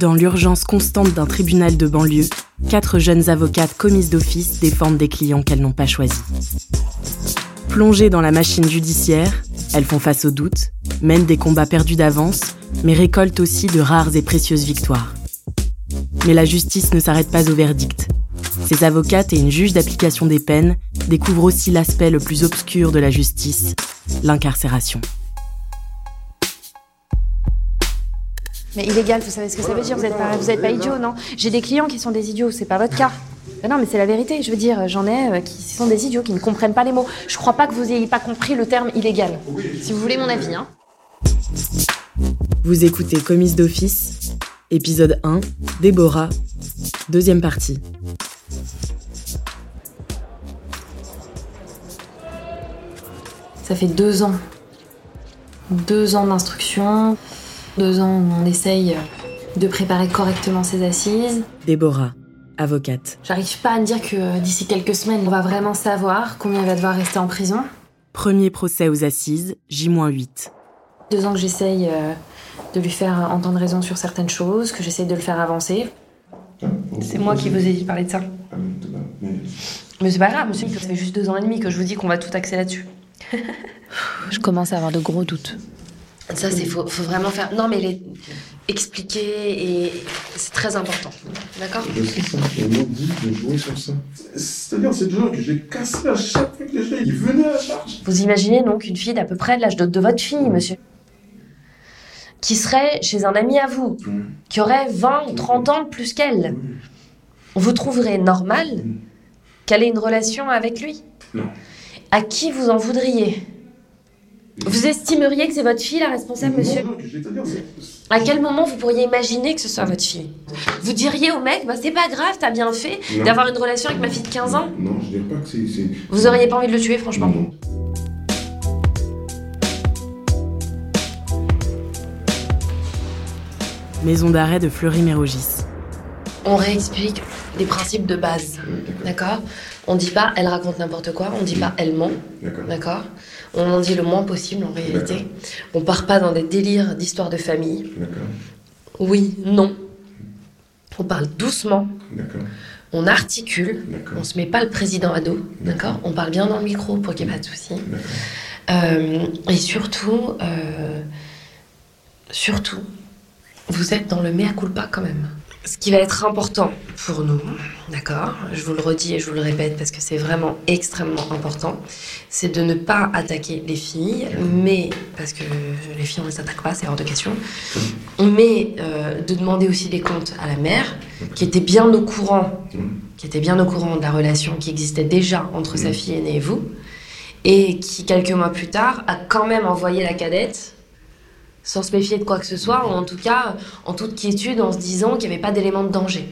Dans l'urgence constante d'un tribunal de banlieue, quatre jeunes avocates commises d'office défendent des clients qu'elles n'ont pas choisis. Plongées dans la machine judiciaire, elles font face aux doutes, mènent des combats perdus d'avance, mais récoltent aussi de rares et précieuses victoires. Mais la justice ne s'arrête pas au verdict. Ces avocates et une juge d'application des peines découvrent aussi l'aspect le plus obscur de la justice, l'incarcération. Mais illégal, vous savez ce que ça veut dire Vous n'êtes pas, vous êtes pas idiot, non? J'ai des clients qui sont des idiots, c'est pas votre cas. Mais non, mais c'est la vérité. Je veux dire, j'en ai euh, qui sont des idiots, qui ne comprennent pas les mots. Je crois pas que vous ayez pas compris le terme illégal. Si vous voulez mon avis, hein. Vous écoutez Commise d'office, épisode 1, Déborah, deuxième partie. Ça fait deux ans. Deux ans d'instruction, deux ans où on essaye de préparer correctement ses assises. Déborah, avocate. J'arrive pas à me dire que d'ici quelques semaines, on va vraiment savoir combien il va devoir rester en prison. Premier procès aux assises, J-8. Deux ans que j'essaye euh, de lui faire entendre raison sur certaines choses, que j'essaye de le faire avancer. C'est moi qui vous ai dit de parler de ça. Mais c'est pas grave, monsieur, ça fait juste deux ans et demi que je vous dis qu'on va tout axer là-dessus. je commence à avoir de gros doutes. Ça, c'est faut, faut vraiment faire. Non, mais les... expliquer et c'est très important. D'accord? Sais ça, on m'a dit de jouer sur ça. C'est-à-dire, c'est gens que j'ai cassé à chaque fois que les gens ils venaient à la charge. Vous imaginez donc une fille d'à peu près de l'âge de, de votre fille, monsieur, qui serait chez un ami à vous, qui aurait 20 ou 30 ans de plus qu'elle. Vous trouverez normal qu'elle ait une relation avec lui? Non. À qui vous en voudriez? Vous estimeriez que c'est votre fille la responsable, monsieur Non, je vais te dire, c'est- À quel moment vous pourriez imaginer que ce soit votre fille? Vous diriez au mec, bah c'est pas grave, t'as bien fait d'avoir une relation avec ma fille de 15 ans? Non, je dirais pas que c'est. Vous auriez pas envie de le tuer, franchement? Non. Maison d'arrêt de Fleury-Mérogis. On réexplique les principes de base, d'accord On dit pas elle raconte n'importe quoi, on dit pas elle ment, D'accord? On en dit le moins possible en réalité. On part pas dans des délires d'histoire de famille. Oui, non. On parle doucement, on articule, on se met pas le président à dos, d'accord On parle bien dans le micro pour qu'il n'y ait pas de soucis. D'accord. Euh, et surtout, euh, surtout, vous êtes dans le mea culpa quand même. Ce qui va être important pour nous, d'accord? Je vous le redis et je vous le répète parce que c'est vraiment extrêmement important, c'est de ne pas attaquer les filles, mais parce que les filles on les attaque pas, c'est hors de question, mais euh, de demander aussi des comptes à la mère, qui était bien au courant, qui était bien au courant de la relation qui existait déjà entre sa fille aînée et vous, et qui, quelques mois plus tard, a quand même envoyé la cadette sans se méfier de quoi que ce soit, ou en tout cas en toute quiétude, en se disant qu'il n'y avait pas d'élément de danger.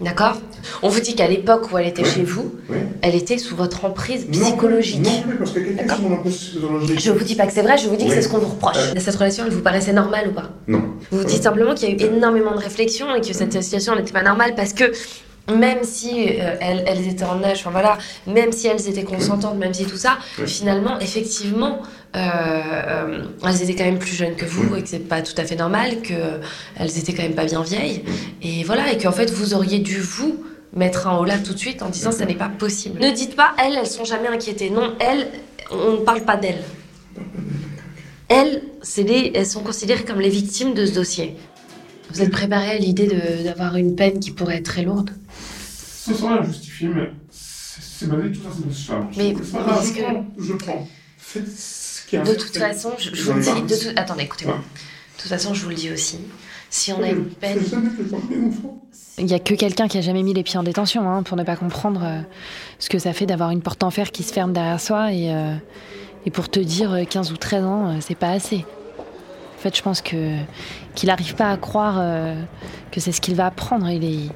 D'accord. On vous dit qu'à l'époque où elle était Ouais. chez vous, elle était sous votre emprise Non, psychologique. Non, plus, parce que quelqu'un D'accord? qui m'en empêche de loger. Je vous dis pas que c'est vrai, je vous dis que c'est ce qu'on vous reproche. Euh. Cette relation, elle vous paraissait normale ou pas? Non. Vous vous dites simplement qu'il y a eu énormément de réflexions et que cette situation n'était pas normale parce que même si euh, elles, elles étaient en âge, enfin voilà, même si elles étaient consentantes, même si tout ça, Oui. finalement, effectivement, euh, euh, elles étaient quand même plus jeunes que vous et que c'est pas tout à fait normal, qu'elles étaient quand même pas bien vieilles. Et voilà, et qu'en fait, vous auriez dû vous mettre un haut là tout de suite en disant ça n'est pas possible. Ne dites pas elles, elles sont jamais inquiétées. Non, elles, on ne parle pas d'elles. Elles, c'est les, elles sont considérées comme les victimes de ce dossier. Vous êtes préparé à l'idée d'avoir une peine qui pourrait être très lourde? Ce sera justifié, mais c'est basé tout ça, c'est sur la Mais- C'est pas mais grave, est-ce je que- prends. Je prends. Faites ce qu'il y a De toute façon, je, je vous le dis, de tout- attendez, écoutez-moi. Ouais. De toute façon, je vous le dis aussi. Si on a une peine. Il n'y a que quelqu'un qui a jamais mis les pieds en détention hein, pour ne pas comprendre euh, ce que ça fait d'avoir une porte en fer qui se ferme derrière soi et, euh, et pour te dire euh, 15 ou 13 ans, euh, c'est pas assez. En fait, je pense que qu'il n'arrive pas à croire euh, que c'est ce qu'il va apprendre. Il est,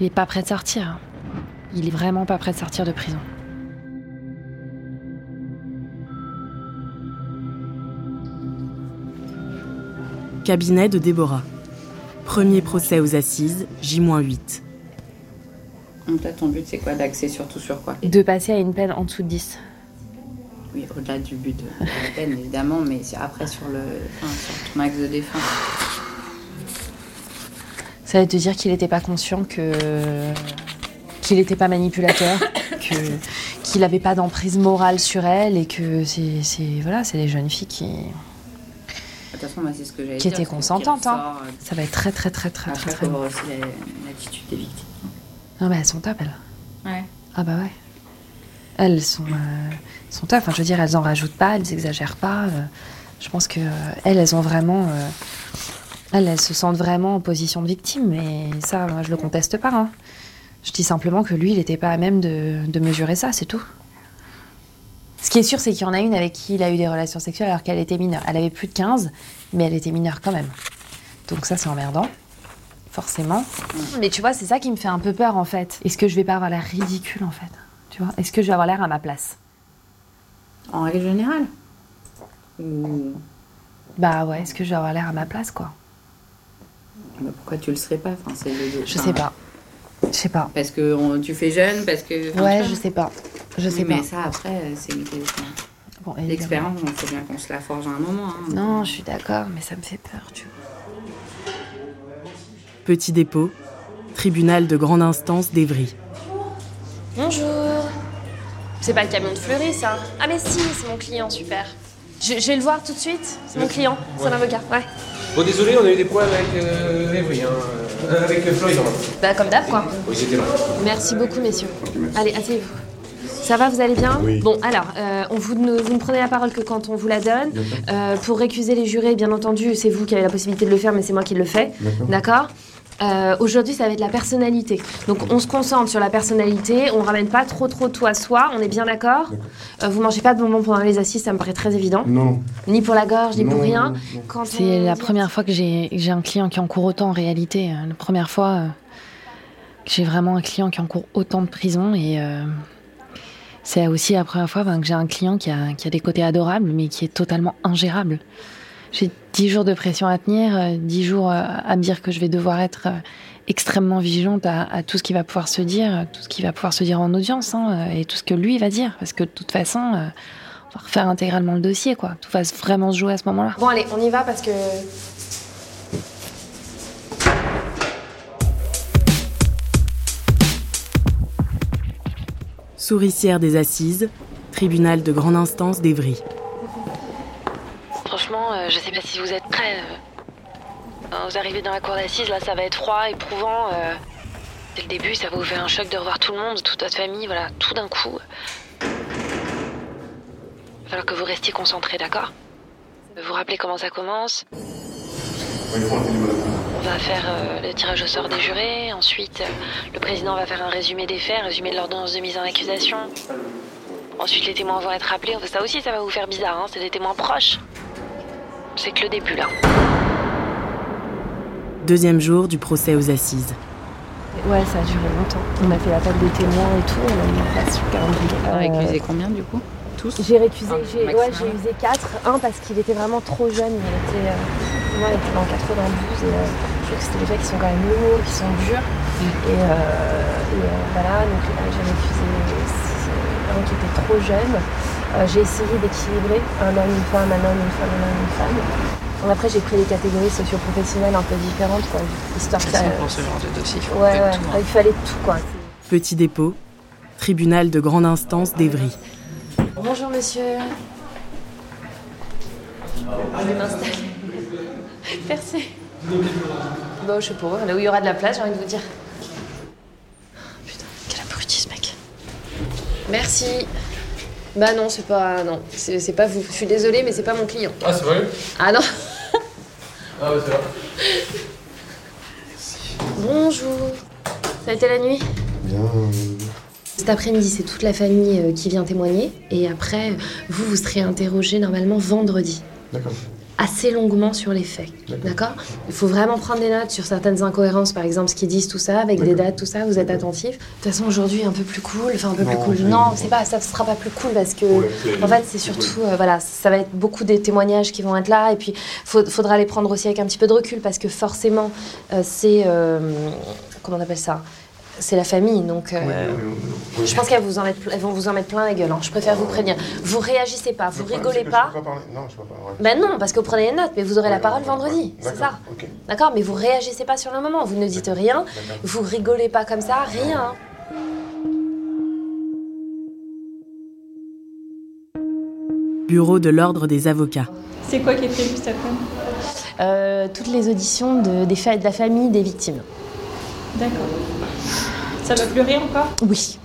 il est pas prêt de sortir. Il est vraiment pas prêt de sortir de prison. Cabinet de Déborah. Premier procès aux assises, J-8. Donc toi, ton but, c'est quoi D'axer surtout sur quoi? De passer à une peine en dessous de 10. Oui, au-delà du but de la peine, évidemment, mais c'est après sur, le, enfin, sur ton axe de défense. Ça veut te dire qu'il n'était pas conscient que qu'il n'était pas manipulateur, que qu'il n'avait pas d'emprise morale sur elle et que c'est voilà, c'est les jeunes filles qui De toute façon, moi, c'est ce que j'allais qui dire, étaient consentantes. Hein. euh, Ça va être très très très très très Après, très. aussi la- l'attitude des victimes. Non mais elles sont top elles. Ouais. Ah bah ouais. Elles sont, euh, sont top. Enfin, je veux dire, elles en rajoutent pas, elles exagèrent pas. euh, je pense que euh, elles, elles ont vraiment, elles, elles se sentent vraiment en position de victime. Et ça, moi, je le conteste pas. hein. Je dis simplement que lui, il n'était pas à même de, de mesurer ça, c'est tout. Ce qui est sûr, c'est qu'il y en a une avec qui il a eu des relations sexuelles alors qu'elle était mineure. Elle avait plus de 15, mais elle était mineure quand même. Donc ça, c'est emmerdant. Forcément. Mais tu vois, c'est ça qui me fait un peu peur en fait. Est-ce que je vais pas avoir l'air ridicule en fait? Tu vois? Est-ce que je vais avoir l'air à ma place? En règle générale Bah ouais, est-ce que je vais avoir l'air à ma place quoi? Bah, pourquoi tu le serais pas enfin, c'est le- Je sais pas. Je sais pas. Parce que on- tu fais jeune, parce que. enfin, Ouais, je sais pas. Je sais Oui, pas. Mais ça, après, c'est une question. Bon. L'expérience, il faut bien qu'on se la forge à un moment. hein. Non, je suis d'accord, mais ça me fait peur, tu vois. Petit dépôt, tribunal de grande instance d'Evry. Bonjour. C'est pas le camion de Fleury, ça Ah, mais si, c'est mon client, super. Je, je vais le voir tout de suite. C'est mon client, c'est un avocat, ouais. Bon, désolé, on a eu des problèmes avec euh, Evry, hein, euh, avec Floyd, en Bah, comme d'hab, quoi. Oui, c'était là. Merci beaucoup, messieurs. Allez, asseyez-vous. Ça va, vous allez bien Oui. Bon, alors, euh, on vous, ne, vous ne prenez la parole que quand on vous la donne. Euh, pour récuser les jurés, bien entendu, c'est vous qui avez la possibilité de le faire, mais c'est moi qui le fais. D'accord Euh, Aujourd'hui, ça va être la personnalité. Donc, on se concentre sur la personnalité. On ramène pas trop, trop tout à soi. On est bien d'accord Euh, Vous mangez pas de bonbons pendant les assises, ça me paraît très évident. Non. Ni pour la gorge, ni Non, pour rien. non, non. Quand C'est on- la première fois que j'ai j'ai un client qui encourt autant en réalité. euh, La première fois euh, que j'ai vraiment un client qui encourt autant de prison et euh, c'est aussi la première fois ben, que j'ai un client qui a, qui a des côtés adorables mais qui est totalement ingérable. J'ai 10 jours de pression à tenir, euh, 10 jours euh, à me dire que je vais devoir être euh, extrêmement vigilante à, à tout ce qui va pouvoir se dire, tout ce qui va pouvoir se dire en audience hein, et tout ce que lui va dire parce que de toute façon euh, on va refaire intégralement le dossier quoi. Tout va vraiment se jouer à ce moment-là. Bon, allez, on y va parce que. Souricière des assises, tribunal de grande instance d'Evry. Euh, je sais pas si vous êtes prêts. euh. Quand vous arrivez dans la cour d'assises, là, ça va être froid, éprouvant. euh. Dès le début, ça va vous faire un choc de revoir tout le monde, toute votre famille, voilà, tout d'un coup. Il va falloir que vous restiez concentrés, d'accord? Vous vous rappelez comment ça commence? On va faire euh, le tirage au sort des jurés. Ensuite, euh, le président va faire un résumé des faits, résumé de l'ordonnance de mise en accusation. Ensuite, les témoins vont être appelés. Enfin, ça aussi, ça va vous faire bizarre, hein C'est des témoins proches. C'est que le début, là. Deuxième jour du procès aux assises. Ouais, ça a duré longtemps. On a fait la table des témoins et tout, on a mis en place le calendrier. T'as Euh, récusé combien du coup Tous J'ai récusé, Ah, j'ai maximum. ouais, j'ai usé 4. Un parce qu'il était vraiment trop jeune. Il était, euh, moi, il était dans 92 et euh, je trouve que c'était des faits qui sont quand même lourds, qui sont durs. Et, euh, et, euh, voilà, donc là, j'ai récusé un qui était trop jeune. Euh, j'ai essayé d'équilibrer un homme, une femme, un homme, une femme, un homme, une femme. Après, j'ai pris des catégories socio-professionnelles un peu différentes, quoi, histoire que ça. Pour ce genre de dossier, il faut Ouais, ouais, tout, hein. il fallait tout, quoi. Petit dépôt, tribunal de grande instance d'Evry. Bonjour monsieur. Je vais m'installer. Merci. Bon, je sais pas, là où il y aura de la place, j'ai envie de vous dire. Putain, quel abruti ce mec. Merci. Bah non, c'est pas. Non, c'est c'est pas vous. Je suis désolée, mais c'est pas mon client. Ah, c'est vrai Ah non Ah, ouais, c'est vrai. Bonjour. Ça a été la nuit? Bien. Cet après-midi, c'est toute la famille euh, qui vient témoigner. Et après, vous, vous serez interrogé normalement vendredi. D'accord. Assez longuement sur les faits. D'accord. Il faut vraiment prendre des notes sur certaines incohérences, par exemple ce qu'ils disent, tout ça, avec des dates, tout ça, vous êtes attentifs. De toute façon, aujourd'hui, un peu plus cool, enfin un peu plus cool. Non, c'est pas, ça sera pas plus cool parce que, Ouais, en fait, c'est surtout, euh, voilà, ça va être beaucoup des témoignages qui vont être là, et puis faut- faudra les prendre aussi avec un petit peu de recul parce que forcément, euh, c'est, euh, comment on appelle ça? C'est la famille, donc euh, oui, je pense qu'elles vous en mettent- elles vont vous en mettre plein la gueule. hein. Je préfère vous prévenir. Vous réagissez pas, vous problème, rigolez c'est que pas. Je peux pas parler. Non, je peux pas. ouais. Ben non, parce que vous prenez les notes, mais vous aurez la Ouais, parole ouais, vendredi, ouais. c'est D'accord, ça. Ok. D'accord Mais vous réagissez pas sur le moment, vous ne dites rien, D'accord. vous rigolez pas comme ça, rien. Bureau de l'Ordre des avocats. C'est quoi qui est prévu cet après-midi Euh, toutes les auditions de, des fa- de la famille des victimes. D'accord. Ça va pleurer encore? Oui.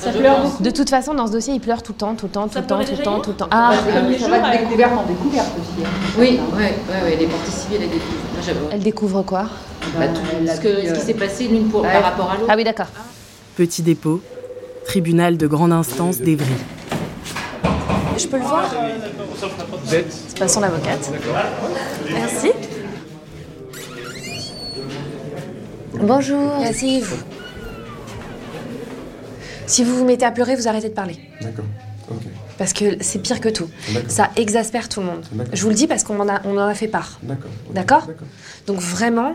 Ça pleure beaucoup? De toute façon, dans ce dossier, il pleure tout le temps, tout le temps, tout Ça le temps, tout le temps, tout le temps. Ah, Comme les ça va être avec découverte en découverte aussi. hein. Oui, ouais, ouais, les parties civiles et des Moi, j'avoue. elle découvre quoi? Bah, tout ce, que- ce qui s'est passé l'une pour, par rapport à l'autre. Ah oui, d'accord. Petit dépôt. Tribunal de grande instance d'Evry. Je peux le voir? C'est pas son avocate. Merci. Bonjour. Asseyez-vous. Si vous vous mettez à pleurer, vous arrêtez de parler. D'accord. Parce que c'est pire que tout. Ça exaspère tout le monde. Je vous le dis parce qu'on en a, on en a fait part. D'accord. Donc vraiment,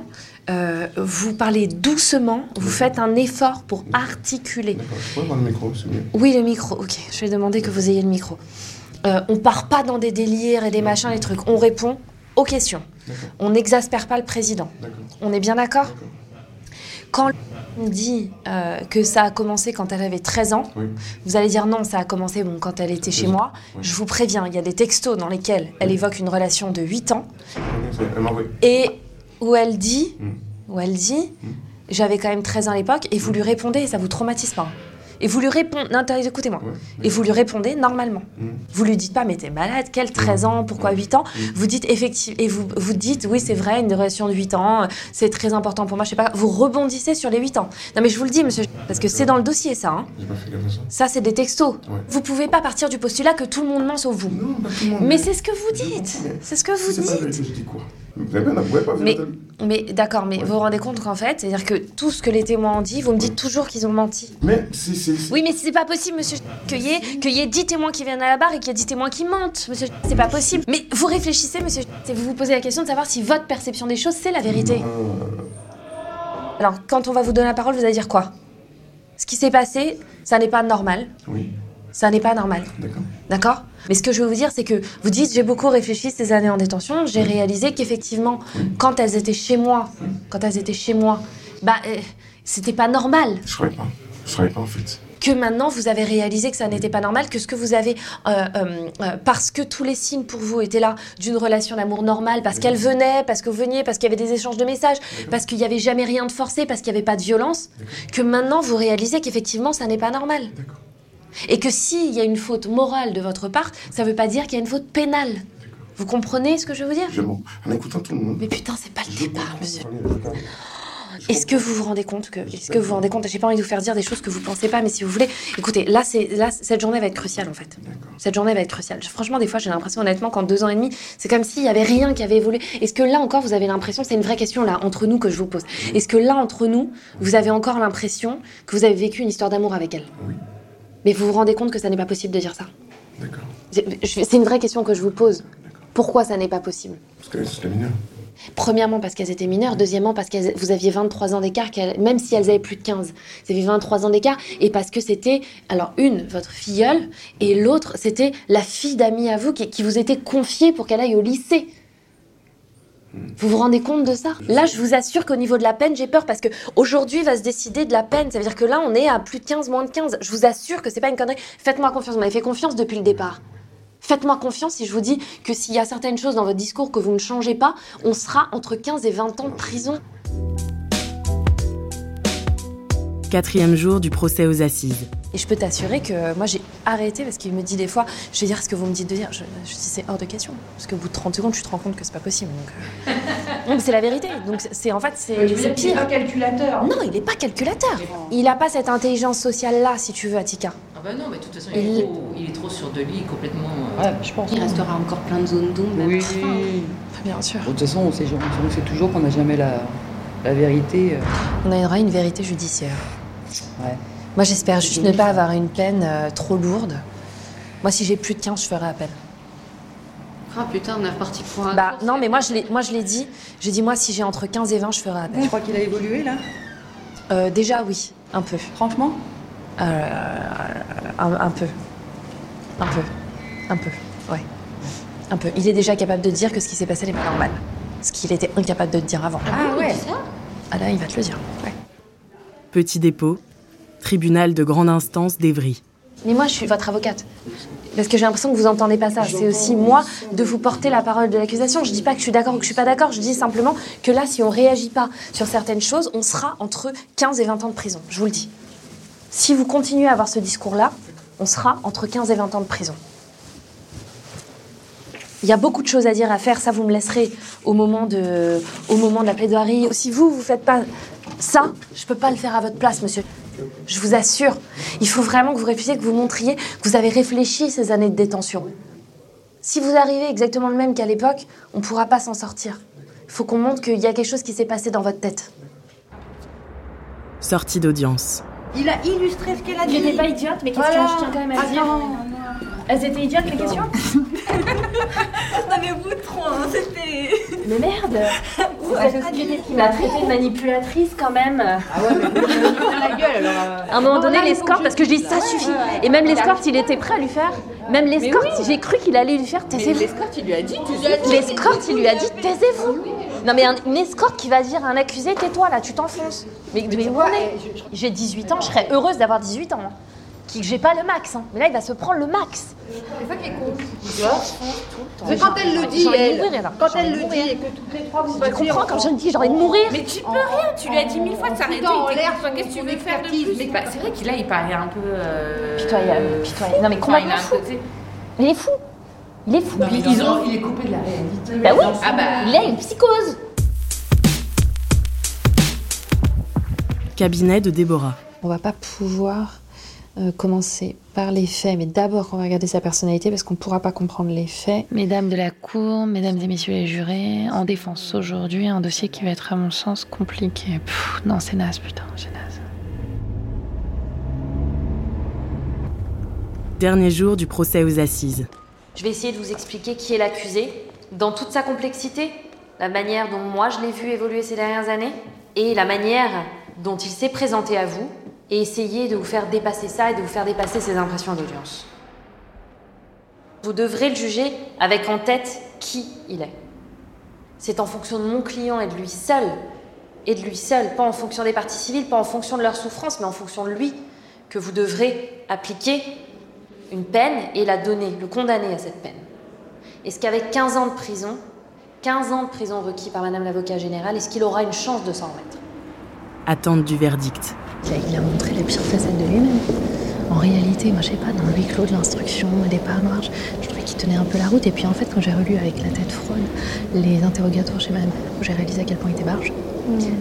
euh, vous parlez doucement, vous faites un effort pour articuler. D'accord. Je pourrais voir le micro, c'est mieux. Oui, le micro. Ok, je vais demander que vous ayez le micro. Euh, on part pas dans des délires et des machins, des trucs. On répond aux questions. On n'exaspère pas le président. On est bien D'accord. Quand on dit euh, que ça a commencé quand elle avait 13 ans, Oui. vous allez dire non, ça a commencé bon, quand elle était chez Oui. moi. Oui. Je vous préviens, il y a des textos dans lesquels elle évoque une relation de 8 ans et où elle dit, Mm. où elle dit, j'avais quand même 13 ans à l'époque et vous lui répondez et ça vous traumatise pas. Et vous lui répondez, écoutez-moi. Ouais. Et vous lui répondez normalement. Mm. Vous lui dites pas, mais t'es malade, quel 13 ans, pourquoi 8 ans Vous dites effectivement, et vous, vous dites, oui, c'est vrai, une relation de 8 ans, c'est très important pour moi, je sais pas. Vous rebondissez sur les 8 ans. Non, mais je vous le dis, monsieur, parce que c'est dans le dossier, ça. hein. Pas fait gaffe à ça. Ça, c'est des textos. Ouais. Vous pouvez pas partir du postulat que tout le monde ment sauf vous. Non, pas tout le monde. Mais c'est ce que vous dites. C'est ce que vous pas dites. vérité, je dis quoi Vous avez pas Mais, mais d'accord, mais Ouais. vous vous rendez compte qu'en fait, c'est-à-dire que tout ce que les témoins ont dit, vous me dites toujours qu'ils ont menti. Mais si, si, si. Oui, mais c'est pas possible, monsieur, qu'il y, ait- qu'il y ait 10 témoins qui viennent à la barre et qu'il y ait 10 témoins qui mentent, monsieur. C'est pas possible. Mais vous réfléchissez, monsieur, vous vous posez la question de savoir si votre perception des choses, c'est la vérité. Alors, quand on va vous donner la parole, vous allez dire quoi? Ce qui s'est passé, ça n'est pas normal. oui, Ça n'est pas normal. d'accord. D'accord? Mais ce que je veux vous dire, c'est que vous dites j'ai beaucoup réfléchi ces années en détention. J'ai réalisé qu'effectivement, quand elles étaient chez moi, quand elles étaient chez moi, bah, euh, c'était pas normal. Je savais pas. Je savais pas en fait. Que maintenant vous avez réalisé que ça n'était pas normal, que ce que vous avez, euh, euh, parce que tous les signes pour vous étaient là d'une relation d'amour normale, parce qu'elle venait, parce que vous veniez, parce qu'il y avait des échanges de messages, parce qu'il n'y avait jamais rien de forcé, parce qu'il n'y avait pas de violence, que maintenant vous réalisez qu'effectivement ça n'est pas normal. Et que s'il y a une faute morale de votre part, ça ne veut pas dire qu'il y a une faute pénale. Vous comprenez ce que je veux dire? Je mens. En écoutant tout le monde. Mais putain, c'est pas le Je départ, monsieur. Comprends. Est-ce que vous vous rendez compte que, est-ce que vous vous rendez compte, j'ai pas envie de vous faire dire des choses que vous pensez pas, mais si vous voulez, écoutez, là, c'est, là, cette journée va être cruciale en fait. D'accord. Cette journée va être cruciale. Franchement, des fois, j'ai l'impression, honnêtement, qu'en deux ans et demi, c'est comme s'il y avait rien qui avait évolué. Est-ce que là encore, vous avez l'impression, c'est une vraie question là entre nous que je vous pose? Est-ce que là entre nous, vous avez encore l'impression que vous avez vécu une histoire d'amour avec elle? Oui. Mais vous vous rendez compte que ça n'est pas possible de dire ça D'accord. C'est une vraie question que je vous pose. Pourquoi ça n'est pas possible? Parce que c'est mineur. Premièrement parce qu'elles étaient mineures, deuxièmement parce que vous aviez 23 ans d'écart, qu'elles- même si elles avaient plus de 15. Vous avez 23 ans d'écart, et parce que c'était, alors une, votre filleule, et l'autre, c'était la fille d'amis à vous qui, qui vous était confiée pour qu'elle aille au lycée. Vous vous rendez compte de ça? Là, je vous assure qu'au niveau de la peine, j'ai peur parce que aujourd'hui va se décider de la peine. Ça veut dire que là, on est à plus de 15, moins de 15. Je vous assure que c'est pas une connerie. Faites-moi confiance. Vous m'avez fait confiance depuis le départ. Faites-moi confiance si je vous dis que s'il y a certaines choses dans votre discours que vous ne changez pas, on sera entre 15 et 20 ans de prison. Quatrième jour du procès aux assises. Et je peux t'assurer que moi j'ai arrêté parce qu'il me dit des fois, je vais dire ce que vous me dites de dire. Je, je dis c'est hors de question. Parce qu'au bout de 30 secondes, tu te rends compte que c'est pas possible. Donc, euh. C'est la vérité. Donc c'est en fait c'est pire. pas calculateur. Non, il n'est pas calculateur. Il n'a pas cette intelligence sociale là, si tu veux, Attika. Ah bah non, mais de toute façon, Il- il est, trop, il est trop sûr de lui, complètement... euh, Ouais, je pense. Il restera encore plein de zones d'ombre. Oui. Bien sûr. De toute façon, on sait, on sait toujours qu'on n'a jamais la, la vérité. euh, On a droit à une vérité judiciaire. Ouais. Moi j'espère juste ne pas avoir une peine euh, trop lourde. Moi si j'ai plus de 15, je ferai appel. Ah putain, on est reparti pour un Bah non, mais moi je l'ai moi, je l'ai dit. J'ai dit moi si j'ai entre 15 et 20, je ferai appel. Tu crois qu'il a évolué là Euh, déjà, oui, un peu. Franchement Euh, un, un peu. Un peu. Un peu, ouais. Un peu. Il est déjà capable de dire que ce qui s'est passé n'est pas normal. Ce qu'il était incapable de te dire avant. Ah ouais Ah là, il va te le dire. Ouais. Petit dépôt, tribunal de grande instance d'Evry. Mais moi, je suis votre avocate. Parce que j'ai l'impression que vous entendez pas ça. C'est aussi moi de vous porter la parole de l'accusation. Je dis pas que je suis d'accord ou que je suis pas d'accord. Je dis simplement que là, si on réagit pas sur certaines choses, on sera entre 15 et 20 ans de prison. Je vous le dis. Si vous continuez à avoir ce discours-là, on sera entre 15 et 20 ans de prison. Il y a beaucoup de choses à dire, à faire. Ça, vous me laisserez au moment de, au moment de la plaidoirie. Si vous, vous faites pas ça, je peux pas le faire à votre place, monsieur. Je vous assure. Il faut vraiment que vous réfléchissiez, que vous montriez que vous avez réfléchi ces années de détention. Si vous arrivez exactement le même qu'à l'époque, on ne pourra pas s'en sortir. Il faut qu'on montre qu'il y a quelque chose qui s'est passé dans votre tête. Sortie d'audience. Il a illustré ce qu'elle a dit. J'étais pas idiote, mes questions, Voilà. je tiens quand même à dire. Elles étaient idiotes, les questions Non mais vous trop, hein, c'était... Mais merde dit qu'il m'a traité de manipulatrice quand même. Ah ouais, mais la gueule alors. euh. À un moment donné, l'escorte, parce que je dis ça suffit. Et même l'escorte, il était prêt à lui faire. Même l'escorte, j'ai cru qu'il allait lui faire Mais taisez-vous. l'escorte, il lui a dit. L'escorte, il lui a dit taisez-vous. Non mais un- une escorte qui va dire à un accusé tais-toi là, tu t'enfonces. Mais, mais où on est J'ai 18 ans, je serais heureuse d'avoir 18 ans. Qui j'ai pas le max. hein. Mais là, il va se prendre le max. C'est ça qui est con. Mais quand elle le dit, elle, mourir, quand elle le dit et que toutes les trois vous Tu comprends en- quand je me dis j'ai envie de mourir Mais tu peux rien, tu lui as dit mille fois de s'arrêter. il Qu'est-ce que tu veux faire de plus? Mais C'est vrai qu'il là, il paraît un peu. euh, Pitoyable, pitoyable. Non mais il complètement a un fou. côté. Il est fou. Il est fou. Puis ils ont. Il est coupé de la réalité. Bah oui, Ah bah. il a une psychose. Cabinet de Déborah. On va pas pouvoir euh, commencer par les faits, mais d'abord on va regarder sa personnalité parce qu'on pourra pas comprendre les faits. Mesdames de la Cour, mesdames et messieurs les jurés, en défense aujourd'hui, un dossier qui va être à mon sens compliqué. Pff, non, c'est naze, putain, c'est naze. Dernier jour du procès aux assises. Je vais essayer de vous expliquer qui est l'accusé dans toute sa complexité, la manière dont moi je l'ai vu évoluer ces dernières années et la manière dont il s'est présenté à vous et essayer de vous faire dépasser ça et de vous faire dépasser ses impressions d'audience. Vous devrez le juger avec en tête qui il est. C'est en fonction de mon client et de lui seul, et de lui seul, pas en fonction des parties civiles, pas en fonction de leur souffrance, mais en fonction de lui, que vous devrez appliquer une peine et la donner, le condamner à cette peine. Est-ce qu'avec 15 ans de prison, 15 ans de prison requis par Madame l'avocat général, est-ce qu'il aura une chance de s'en remettre? Attente du verdict. Il a montré la pire facette de lui-même. En réalité, moi je sais pas, dans le huis clos de l'instruction, des parts noires, je, je trouvais qu'il tenait un peu la route. Et puis en fait, quand j'ai relu avec la tête froide les interrogatoires chez Madame, j'ai réalisé à quel point il était barge.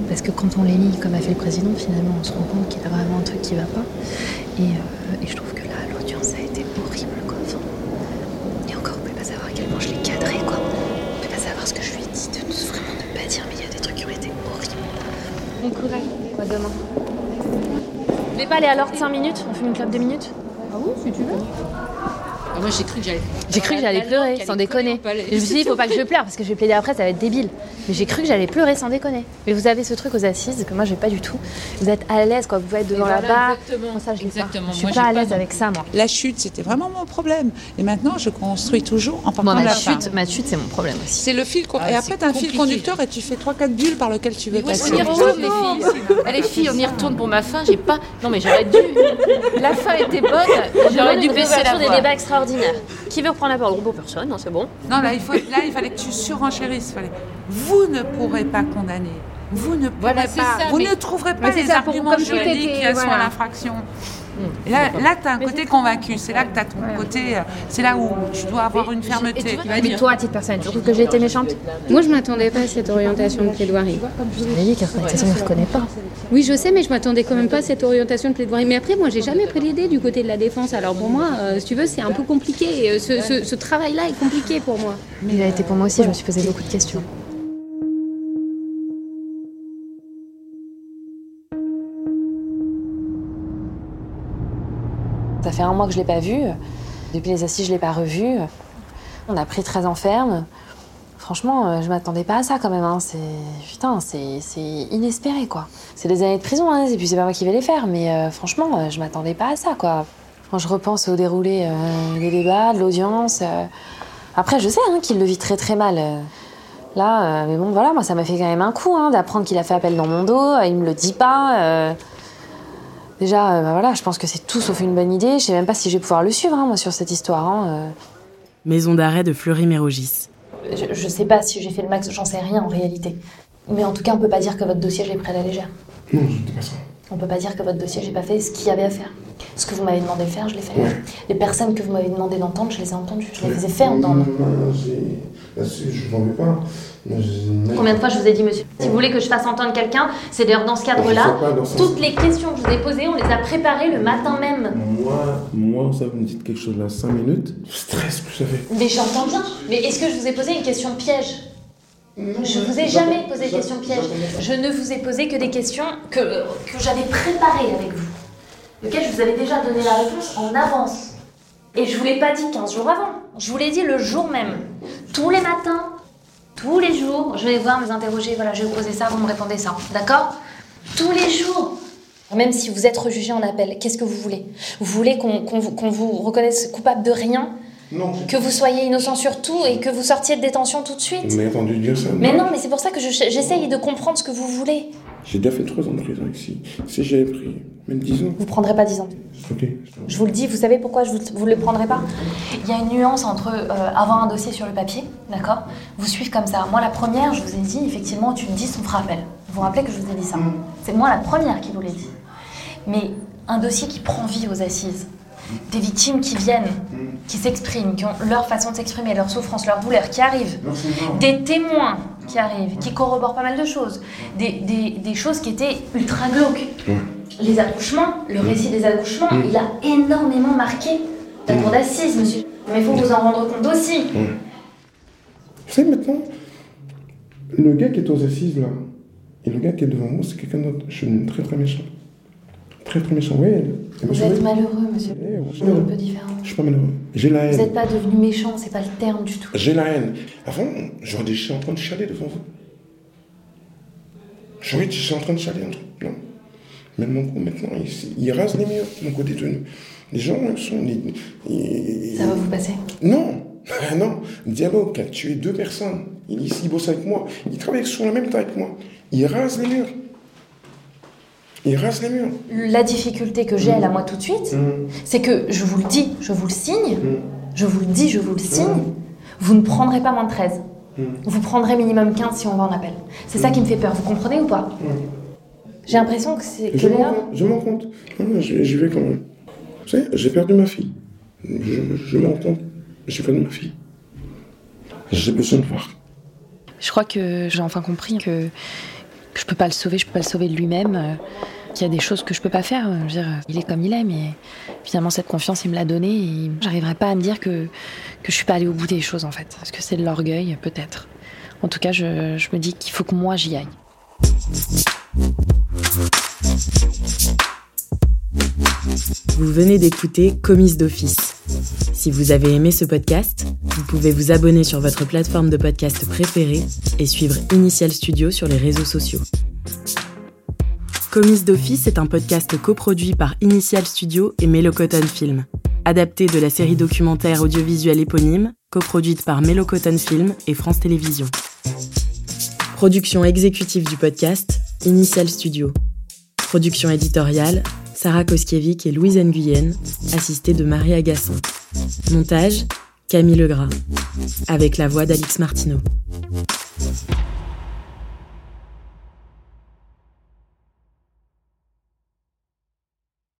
Parce que quand on les lit, comme a fait le président, finalement, on se rend compte qu'il y a vraiment un truc qui va pas. Et, euh, et je trouve que là, l'audience a été horrible, quoi. Enfin, et encore, on peut pas savoir à quel point je l'ai cadré, quoi. On peut pas savoir ce que je lui ai dit, de de vraiment ne pas dire, mais il y a des trucs qui ont été horribles. Bon courage, quoi demain voulez pas aller à l'ordre 5 minutes On fume une clope de minutes Ah, moi, j'ai cru que j'allais. J'ai cru que j'allais pleurer, sans déconner. Je me suis dit, faut pas que je pleure, parce que je vais plaider après, ça va être débile. Mais j'ai cru que j'allais pleurer sans déconner. Mais vous avez ce truc aux assises que moi, j'ai pas du tout. Vous êtes à l'aise, quoi. Vous pouvez être devant la barre. exactement. Moi, ça, je l'ai pas. Exactement. Je suis Moi, pas à l'aise avec ça, moi. La chute, c'était vraiment mon problème. Et maintenant, je construis toujours en partant Bon, de ma la fin. chute, ma chute, c'est mon problème aussi. C'est le fil. con- Ah, et après, t'as un fil conducteur et tu fais 3-4 bulles par lequel tu veux passer. On y retourne, les filles. Eh, les filles, on y retourne pour ma fin. J'ai pas. Non, mais j'aurais dû. La fin était bonne. J'aurais dû baisser la des voix. débats extraordinaires. Qui veut reprendre la parole? Bon, personne, non, c'est bon. Non, là il, faut, là, il fallait que tu surenchérisses. il Fallait... Vous ne pourrez pas condamner. Vous ne pourrez Voilà, pas. ça, vous mais- ne trouverez pas Mais les ça, arguments juridiques qui sont à l'infraction. Et là, là tu as un côté convaincu. C'est là que tu as ton côté. euh, C'est là où tu dois avoir une fermeté. Mais toi, à titre personnel, tu trouves que j'ai été méchante Moi, je m'attendais pas à cette orientation de plaidoirie. Je l'ai dit, car de toute façon, il ne reconnaît pas. Oui, je sais, mais je m'attendais quand même pas à cette orientation de plaidoirie. Mais après, moi, j'ai jamais plaidé du côté de la défense. Alors pour moi, euh, si tu veux, c'est un peu compliqué. Euh, Ce, ce- ce travail-là est compliqué pour moi. Il a été pour moi aussi, je me suis posé beaucoup de questions. Ça fait un mois que je l'ai pas vu. Depuis les assises, je l'ai pas revu. On a pris 13 enfermes. Franchement, euh, je m'attendais pas à ça quand même. Hein. C'est putain, c'est inespéré quoi. C'est des années de prison, hein, et puis c'est pas moi qui vais les faire, mais euh, franchement, euh, je m'attendais pas à ça quoi. Quand je repense au déroulé des débats, de l'audience, après je sais hein, qu'il le vit très très mal. Là, mais bon voilà, moi ça m'a fait quand même un coup d'apprendre qu'il a fait appel dans mon dos. Il me le dit pas. Déjà, euh, bah voilà, je pense que c'est tout sauf une bonne idée. Je sais même pas si je vais pouvoir le suivre hein, moi sur cette histoire. hein, euh. Maison d'arrêt de Fleury-Mérogis. Je, je sais pas si j'ai fait le max, j'en sais rien en réalité. Mais en tout cas, on peut pas dire que votre dossier, je l'ai pris à la légère. Non, je dis pas ça. On peut pas dire que votre dossier, j'ai pas fait ce qu'il y avait à faire. Ce que vous m'avez demandé de faire, je l'ai fait. Ouais. Les personnes que vous m'avez demandé d'entendre, je les ai entendues. Je les ai fait Non, entendre. non, non, j'ai- Là-dessus, je n'en veux pas. Combien de fois je vous ai dit, monsieur Si vous voulez que je fasse entendre quelqu'un, c'est d'ailleurs dans ce cadre-là. Toutes les questions que je vous ai posées, on les a préparées le matin même. Moi, moi, ça, vous me dites quelque chose là, 5 minutes, je stresse, vous savez. Mais j'entends bien. Mais est-ce que je vous ai posé une question piège? Je vous ai jamais posé de questions pièges. Je ne vous ai posé que des questions que, que j'avais préparées avec vous. Lequel je vous avais déjà donné la réponse en avance. Et je vous l'ai pas dit 15 jours avant. Je vous l'ai dit le jour même. Tous les matins, tous les jours, je vais voir, vous interroger, voilà, je vais vous poser ça, vous me répondez ça. D'accord? Tous les jours. Même si vous êtes rejugé en appel, qu'est-ce que vous voulez? Vous voulez qu'on qu'on vous, qu'on vous reconnaisse coupable de rien? Non. Que vous soyez innocent sur tout et que vous sortiez de détention tout de suite m'avez entendu dire ça mais non, mais c'est pour ça que je- j'essaye de comprendre ce que vous voulez. J'ai déjà fait 3 ans de prison ici. Si j'avais pris même 10 ans. Vous prendrez pas 10 ans. Ok. Je vous le dis, vous savez pourquoi je vous, vous le prendrez pas? Il y a une nuance entre euh, avoir un dossier sur le papier, d'accord? Vous suivre comme ça. Moi, la première, je vous ai dit, effectivement, tu me dis, on fera appel. Vous vous rappelez que je vous ai dit ça? C'est moi la première qui vous l'ai dit. Mais un dossier qui prend vie aux assises, des victimes qui viennent, qui s'expriment, qui ont leur façon de s'exprimer, leur souffrance, leur douleur, qui arrivent, des témoins qui arrivent, qui corroborent pas mal de choses, des, des- des choses qui étaient ultra glauques. Les accouchements, le récit des accouchements, il a énormément marqué la cour d'assises, monsieur. Mais il faut vous en rendre compte aussi. Vous savez maintenant, le gars qui est aux assises là, et le gars qui est devant moi, c'est quelqu'un d'autre. Je suis très très méchant. Très très méchant, oui. Vous êtes malheureux, monsieur. Eh, on se malheureux. un peu différent. Je suis pas malheureux. J'ai la Vous haine. n'êtes pas devenu méchant, c'est pas le terme du tout. J'ai la haine. Avant, j'aurais dit, je suis en train de chialer devant vous. J'aurais dit, je suis en train de chialer un truc. Non. Mais mon coup, maintenant, il, il rase les murs, mon côté tenu. Les gens ils sont. ils- ils- Ça va vous passer. Non Non Dialogue qui a tué deux personnes. Il est ici, il bosse avec moi. Il travaille sur la même taille que moi. Il rase les murs. Il rase les murs. La difficulté que j'ai, là, moi, tout de suite, c'est que je vous le dis, je vous le signe, je vous le dis, je vous le signe, vous ne prendrez pas moins de 13. Vous prendrez minimum 15 si on va en appel. C'est ça qui me fait peur, vous comprenez ou pas J'ai l'impression que c'est. Je que m'en là- compte. Je m'en compte. Non, non, J'y vais quand même. Vous savez, j'ai perdu ma fille. Je, je m'en compte. J'ai perdu ma fille. J'ai besoin de voir. Je crois que j'ai enfin compris que je peux pas le sauver, je peux pas le sauver de lui-même, euh, qu'il y a des choses que je peux pas faire. il est comme il est, mais finalement cette confiance il me l'a donnée et j'arriverai pas à me dire que, que je suis pas allée au bout des choses en fait. Parce que c'est de l'orgueil, peut-être. En tout cas, je, je me dis qu'il faut que moi j'y aille. Vous venez d'écouter Commise d'office. Si vous avez aimé ce podcast, vous pouvez vous abonner sur votre plateforme de podcast préférée et suivre Initial Studio sur les réseaux sociaux. Commise d'office est un podcast coproduit par Initial Studio et Melocoton Film, adapté de la série documentaire audiovisuelle éponyme, coproduite par Melocoton Film et France Télévisions. Production exécutive du podcast, Initial Studio. Production éditoriale, Sarah Koskiewicz et Louise Nguyen, assistée de Marie Agasson. Montage, Camille Legras, avec la voix d'Alix Martineau.